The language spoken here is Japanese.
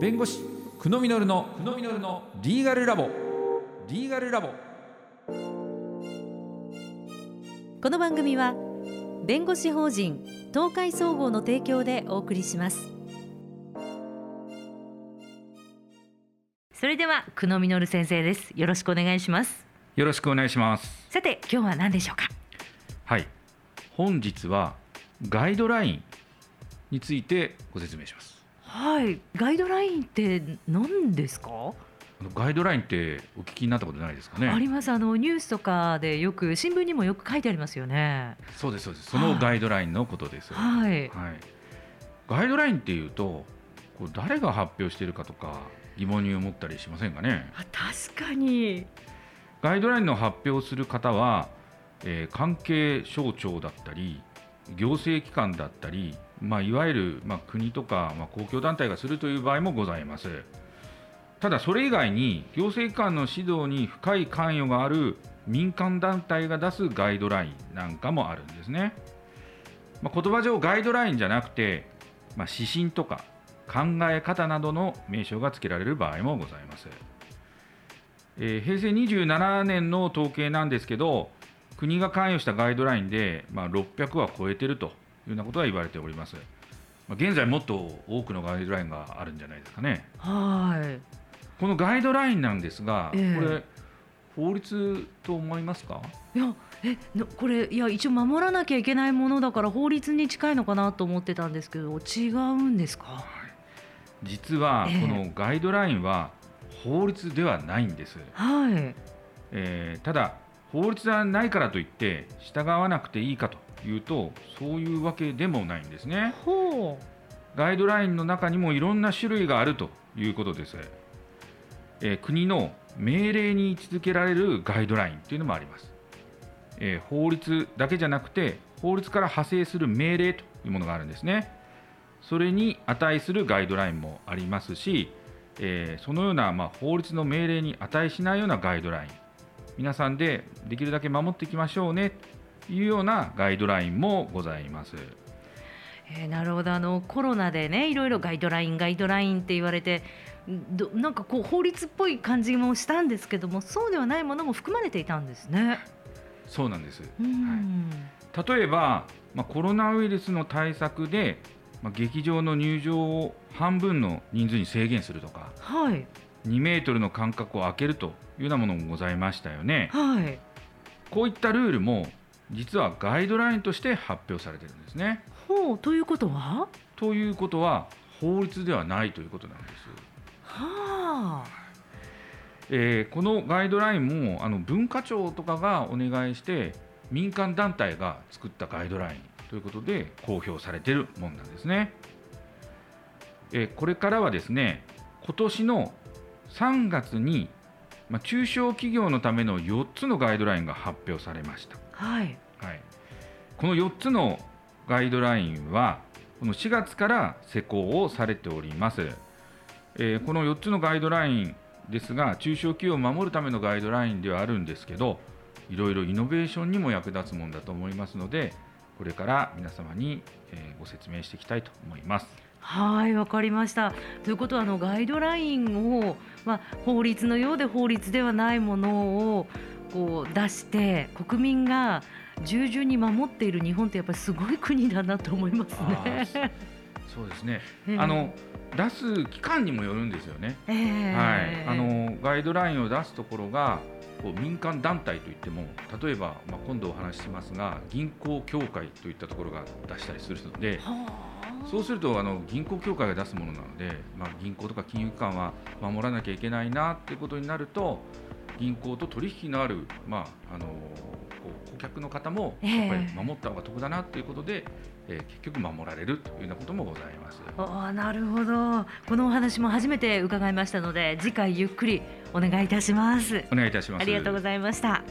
弁護士久野実の久野実のリーガルラボ。リーガルラボ。この番組は弁護士法人東海総合の提供でお送りします。それでは久野実先生です。よろしくお願いします。よろしくお願いします。さて今日は何でしょうか？はい。本日はガイドラインについてご説明しますはい。ガイドラインって何ですか？ガイドラインってお聞きになったことないですかね？あります。あのニュースとかでよく新聞にもよく書いてありますよね。そうですそうです。そのガイドラインのことですはい。はい、ガイドラインっていうとこう誰が発表しているかとか疑問に思ったりしませんかね？あ確かに。ガイドラインの発表する方は、えー関係省庁だったり行政機関だったり、まあ、いわゆる、まあ、国とか、まあ、公共団体がするという場合もございます。ただそれ以外に行政機関の指導に深い関与がある民間団体が出すガイドラインなんかもあるんですね、まあ、言葉上ガイドラインじゃなくて、まあ、指針とか考え方などの名称が付けられる場合もございます。えー平成27年の統計なんですけど、国が関与したガイドラインで、まあ、600は超えてるというようなことは言われております。まあ現在、もっと多くのガイドラインがあるんじゃないですかね。はい。このガイドラインなんですが、ええ。これ、法律と思いますか？いやえのこれいや一応守らなきゃいけないものだから法律に近いのかなと思ってたんですけど違うんですか？実はええ。このガイドラインは法律ではないんです。はい。えーただ、法律はないからといって従わなくていいかというと、そういうわけでもないんですね。ほガイドラインの中にもいろんな種類があるということです。えー国の命令に位置づけられるガイドラインというのもあります。えー法律だけじゃなくて、法律から派生する命令というものがあるんですね。それに値するガイドラインもありますし、えーそのような、まあ、法律の命令に値しないようなガイドライン、皆さんでできるだけ守っていきましょうねというようなガイドラインもございます。う、えーなるほどあのコロナでねいろいろガイドラインガイドラインって言われてどなんかこう法律っぽい感じもしたんですけどもそうではないものも含まれていたんですね。そうなんです。うん例えば、まあ、コロナウイルスの対策で、まあ、劇場の入場を半分の人数に制限するとかはい2メートルの間隔を空けるというようなものもございましたよね。はい。こういったルールも実はガイドラインとして発表されてるんですね。ほうということは？ということは法律ではないということなんです、はあ。えーこのガイドラインもあの文化庁とかがお願いして民間団体が作ったガイドラインということで公表されているものなんですね。えーこれからはですね今年の3月に、まあ、中小企業のための4つのガイドラインが発表されました。はい。はい、この4つのガイドラインはこの4月から施行をされております、えーこの4つのガイドラインですが中小企業を守るためのガイドラインではあるんですけどいろいろイノベーションにも役立つものだと思いますのでこれから皆様に、えーご説明していきたいと思いますはい、わかりました。ということはあのガイドラインを、まあ、法律のようで法律ではないものをこう出して国民が従順に守っている日本ってやっぱりすごい国だなと思いますね。そうですね。ええ。あの出す期間にもよるんですよね。ええ。はい、あのガイドラインを出すところがこう民間団体といっても例えば、まあ、今度お話ししますが銀行協会といったところが出したりするのではあそうするとあの銀行協会が出すものなので、まあ、銀行とか金融機関は守らなきゃいけないなっていうことになると銀行と取引のある、まあ、あの顧客の方もええやっぱり守った方が得だなということで、えー結局守られるというようなこともございます。ああなるほどこのお話も初めて伺いましたので次回ゆっくりお願いいたしますお願いいたします。ありがとうございました